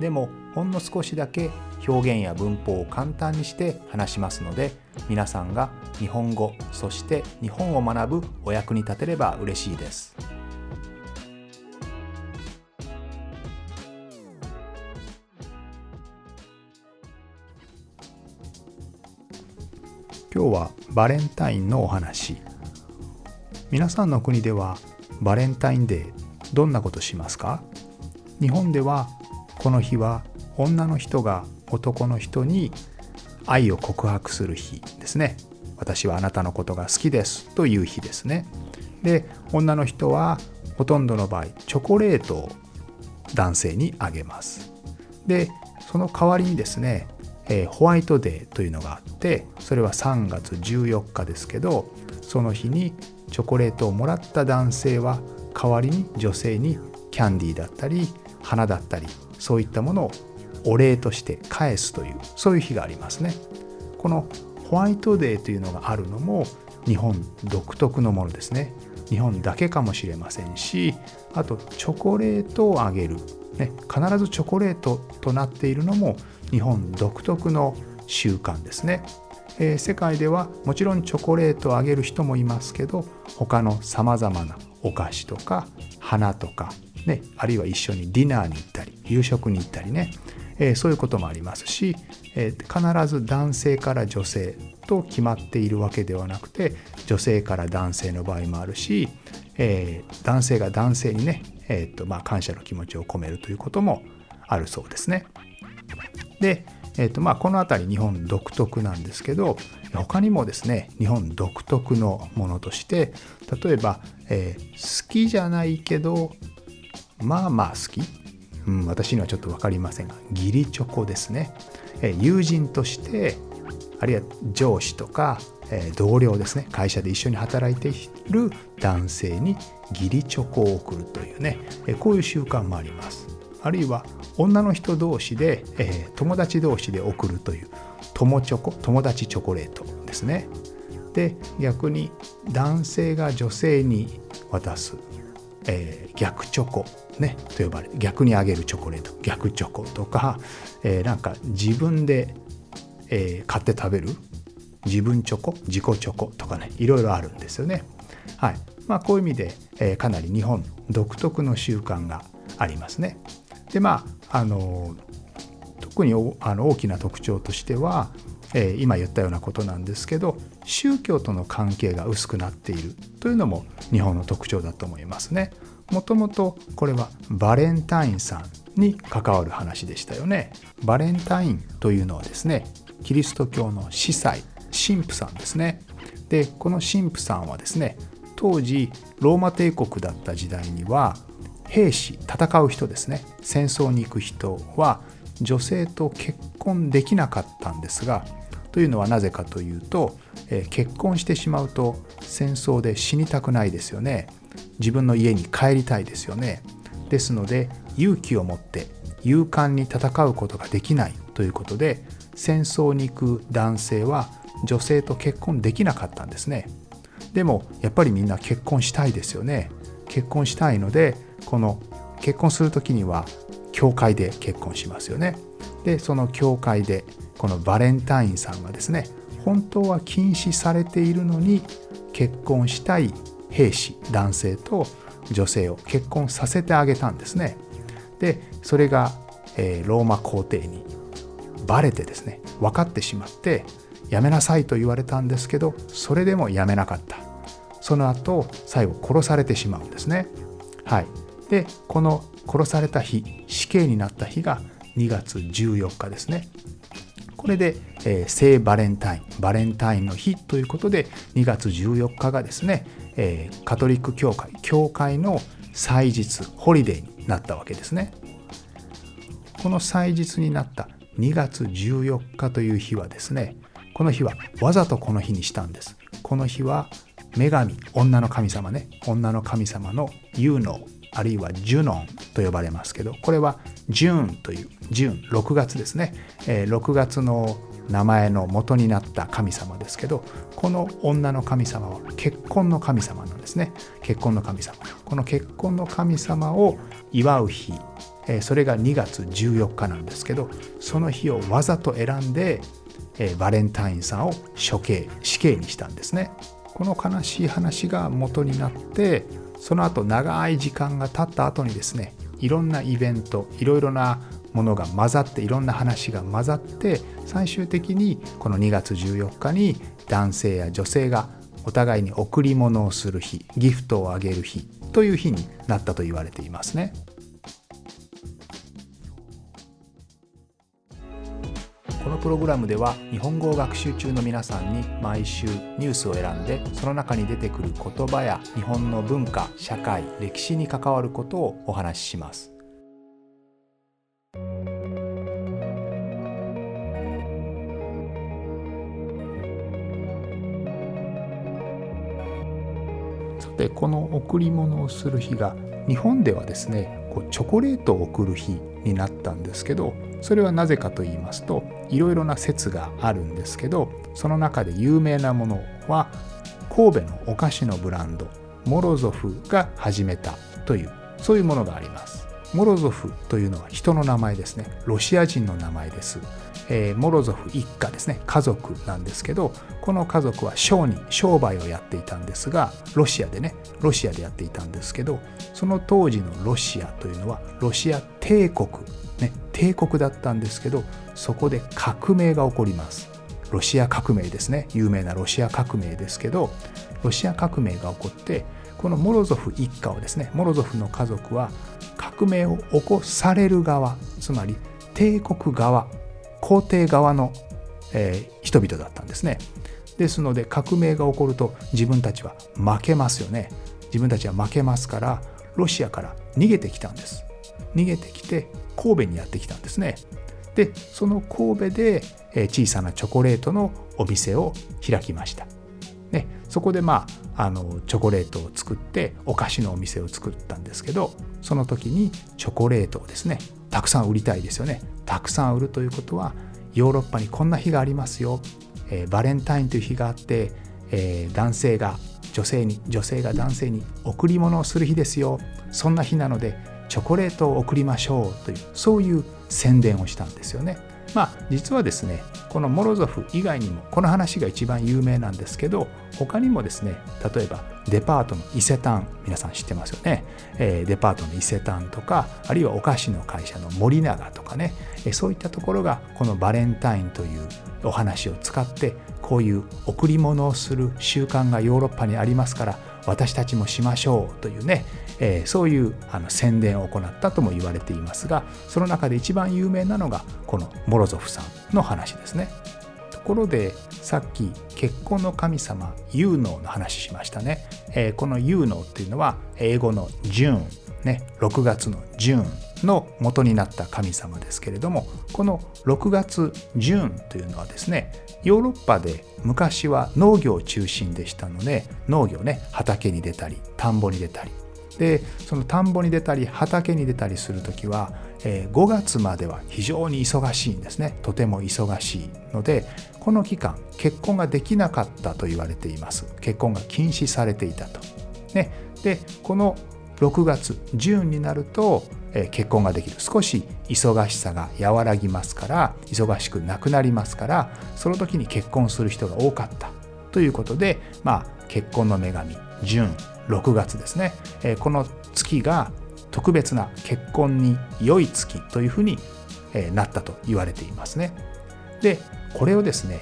でもほんの少しだけ表現や文法を簡単にして話しますので皆さんが日本語そして日本を学ぶお役に立てれば嬉しいです。今日はバレンタインのお話。皆さんの国ではバレンタインデーどんなことしますか？日本ではこの日は女の人が男の人に愛を告白する日ですね。私はあなたのことが好きですという日ですね。で女の人はほとんどの場合チョコレートを男性にあげます。でその代わりにですね、えー、ホワイトデーというのがあってそれは3月14日ですけどその日にチョコレートをもらった男性は代わりに女性にキャンディーだったり花だったりそういったものをお礼として返すというそういう日がありますね。このホワイトデーというのがあるのも日本独特のものですね。日本だけかもしれませんしあとチョコレートをあげる、ね、必ずチョコレートとなっているのも日本独特の習慣ですね。えー、世界ではもちろんチョコレートをあげる人もいますけど他のさまざまなお菓子とか花とか、ね、あるいは一緒にディナーに行ったり夕食に行ったりねえそういうこともありますし、え必ず男性から女性と決まっているわけではなくて女性から男性の場合もあるし、え男性が男性にね、えーとまあ、感謝の気持ちを込めるということもあるそうですね。で、えーとまあ、この辺り日本独特なんですけど他にもですね日本独特のものとして例えば、えー、好きじゃないけどまあまあ好き。うん、私にはちょっと分かりませんが。義理チョコですね、え友人としてあるいは上司とか、え同僚ですね。会社で一緒に働いている男性に義理チョコを送るというね、えこういう習慣もあります。あるいは女の人同士で、え友達同士で送るという友チョコ友達チョコレートですね。で逆に男性が女性に渡す、えー、逆チョコねと呼ばれる逆にあげるチョコレート逆チョコとか、えー、なんか自分で、えー、買って食べる自分チョコ自己チョコとかねいろいろあるんですよね。はいまあ、こういう意味で、えー、かなり日本独特の習慣がありますね。でまああの特にあの大きな特徴としては、えー、今言ったようなことなんですけど宗教との関係が薄くなっているというのも日本の特徴だと思いますね。もともとこれはバレンタインさんに関わる話でしたよね。バレンタインというのはですねキリスト教の司祭神父さんですね。でこの神父さんはですね当時ローマ帝国だった時代には兵士戦う人ですね戦争に行く人は女性と結婚できなかったんですがというのはなぜかというと、え結婚してしまうと戦争で死にたくないですよね自分の家に帰りたいですよね。ですので勇気を持って勇敢に戦うことができない。ということで戦争に行く男性は女性と結婚できなかったんですね。でもやっぱりみんな結婚したいですよね。結婚したいのでこの結婚する時には教会で結婚しますよね。でその教会でこのバレンタインさんはですね本当は禁止されているのに結婚したい兵士男性と女性を結婚させてあげたんですね。でそれが、えー、ローマ皇帝にバレてですね分かってしまってやめなさいと言われたんですけどそれでもやめなかったその後最後殺されてしまうんですね。はい、でこの殺された日死刑になった日が2月14日ですね。これで、えー、聖バレンタインバレンタインの日ということで2月14日がですね、えー、カトリック教会教会の祭日ホリデーになったわけですね。この祭日になった2月14日という日はですねこの日はわざとこの日にしたんです。この日は女神女の神様ね。女の神様のユーノあるいはジュノンと呼ばれますけどこれはジューンというジューン6月ですね、えー、6月の名前の元になった神様ですけどこの女の神様は結婚の神様なんですね。結婚の神様。この結婚の神様を祝う日それが2月14日なんですけどその日をわざと選んでバレンタインさんを処刑死刑にしたんですね。この悲しい話が元になってその後長い時間が経った後にですねいろんなイベントいろいろなものが混ざっていろんな話が混ざって最終的にこの2月14日に男性や女性がお互いに贈り物をする日ギフトをあげる日という日になったと言われていますね。このプログラムでは日本語を学習中の皆さんに毎週ニュースを選んでその中に出てくる言葉や日本の文化社会歴史に関わることをお話しします。ってこの贈り物をする日が日本ではですねこうチョコレートを贈る日になったんですけどそれはなぜかと言いますといろいろな説があるんですけどその中で有名なものは神戸のお菓子のブランドモロゾフが始めたというそういうものがあります。モロゾフというのは人の名前ですね。ロシア人の名前です、えー、モロゾフ一家ですね。家族なんですけどこの家族は商人商売をやっていたんですがロシアでねロシアでやっていたんですけどその当時のロシアというのはロシア帝国ね、帝国だったんですけどそこで革命が起こります。ロシア革命ですね。有名なロシア革命ですけどロシア革命が起こってこのモロゾフ一家をですねモロゾフの家族は革命を起こされる側つまり帝国側皇帝側の、えー、人々だったんですねですので革命が起こると自分たちは負けますよね自分たちは負けますからロシアから逃げてきたんです逃げてきて神戸にやってきたんですね。でその神戸で小さなチョコレートのお店を開きました。ね、そこでまああのチョコレートを作ってお菓子のお店を作ったんですけどその時にチョコレートをですねたくさん売りたいですよね。たくさん売るということはヨーロッパにこんな日がありますよ、えー、バレンタインという日があって、えー、男性が女性に女性が男性に贈り物をする日ですよ。そんな日なのでチョコレートを送りましょうというそういう宣伝をしたんですよね。まあ実はですねこのモロゾフ以外にもこの話が一番有名なんですけど他にもですね例えばデパートの伊勢丹皆さん知ってますよね、え、デパートの伊勢丹とかあるいはお菓子の会社の森永とかね、え、そういったところがこのバレンタインというお話を使ってこういう贈り物をする習慣がヨーロッパにありますから私たちもしましょうというね、えー、そういうあの宣伝を行ったとも言われていますがその中で一番有名なのがこのモロゾフさんの話ですね。ところでさっき結婚の神様ユーノーの話しましたね、えー、このユーノーっていうのは英語のジューンね6月のジューンの元になった神様ですけれどもこの6月ジューンというのはですねヨーロッパで昔は農業中心でしたので農業ね畑に出たり田んぼに出たりでその田んぼに出たり畑に出たりする時は、え、5月までは非常に忙しいんですね。とても忙しいのでこの期間結婚ができなかったと言われています。結婚が禁止されていたと。ね、でこの6月10になると、え、結婚ができる。少し忙しさが和らぎますから忙しくなくなりますからその時に結婚する人が多かった。ということでまあ結婚の女神純。6月ですね、えこの月が特別な結婚に良い月というふうになったと言われていますね。でこれをですね、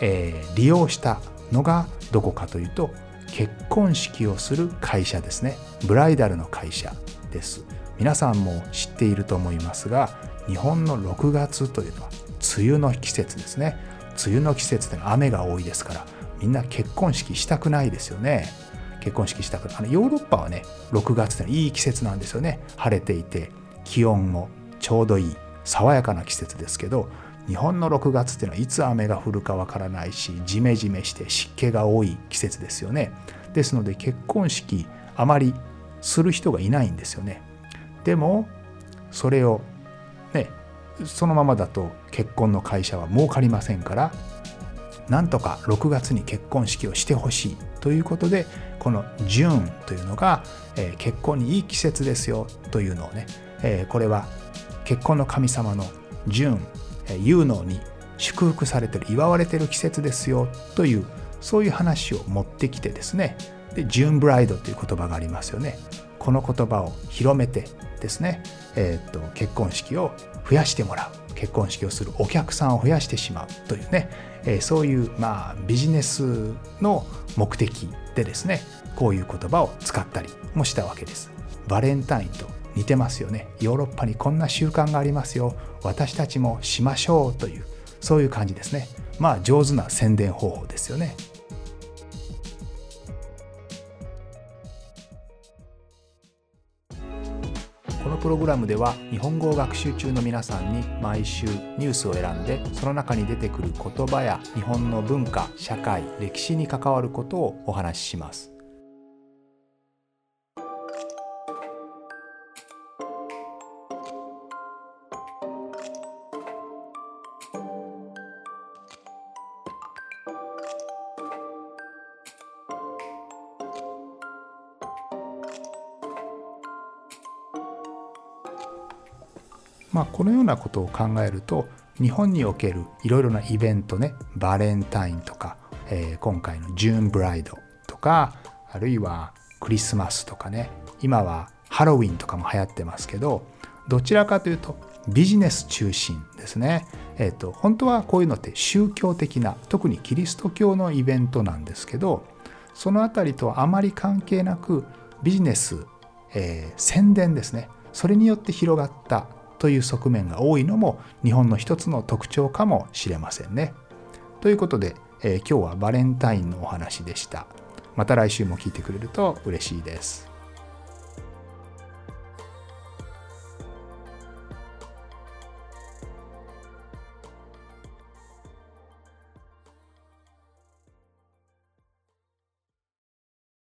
え、利用したのがどこかというと結婚式をする会社ですね。ブライダルの会社です。皆さんも知っていると思いますが日本の6月というのは梅雨の季節ですね。梅雨の季節で雨が多いですからみんな結婚式したくないですよね。結婚式したくあのヨーロッパはね6月っていい季節なんですよね。晴れていて気温もちょうどいい爽やかな季節ですけど日本の6月っていうのはいつ雨が降るかわからないしジメジメして湿気が多い季節ですよね。ですので結婚式あまりする人がいないんですよね。でもそれをねそのままだと結婚の会社は儲かりませんからなんとか6月に結婚式をしてほしいということでこの「ジューン」というのが、えー、結婚にいい季節ですよというのをね、えー、これは結婚の神様のジューン、えー、有能に祝福されてる祝われてる季節ですよというそういう話を持ってきてですねでジューンブライドという言葉がありますよね。この言葉を広めてですね、えーと、結婚式を増やしてもらう。結婚式をするお客さんを増やしてしまうというね、え、そういう、まあ、ビジネスの目的でですねこういう言葉を使ったりもしたわけです。バレンタインと似てますよね。ヨーロッパにこんな習慣がありますよ。私たちもしましょうというそういう感じですね。まあ上手な宣伝方法ですよね。プログラムでは日本語を学習中の皆さんに毎週ニュースを選んでその中に出てくる言葉や日本の文化社会歴史に関わることをお話しします。まあ、このようなことを考えると日本におけるいろいろなイベントねバレンタインとか、えー、今回のジューンブライドとかあるいはクリスマスとかね今はハロウィンとかも流行ってますけどどちらかというとビジネス中心ですね。えっ、ー、と本当はこういうのって宗教的な特にキリスト教のイベントなんですけどその辺りとあまり関係なくビジネス、えー、宣伝ですねそれによって広がったという側面が多いのも日本の一つの特徴かもしれませんね。ということで、えー、今日はバレンタインのお話でした。また来週も聞いてくれると嬉しいです。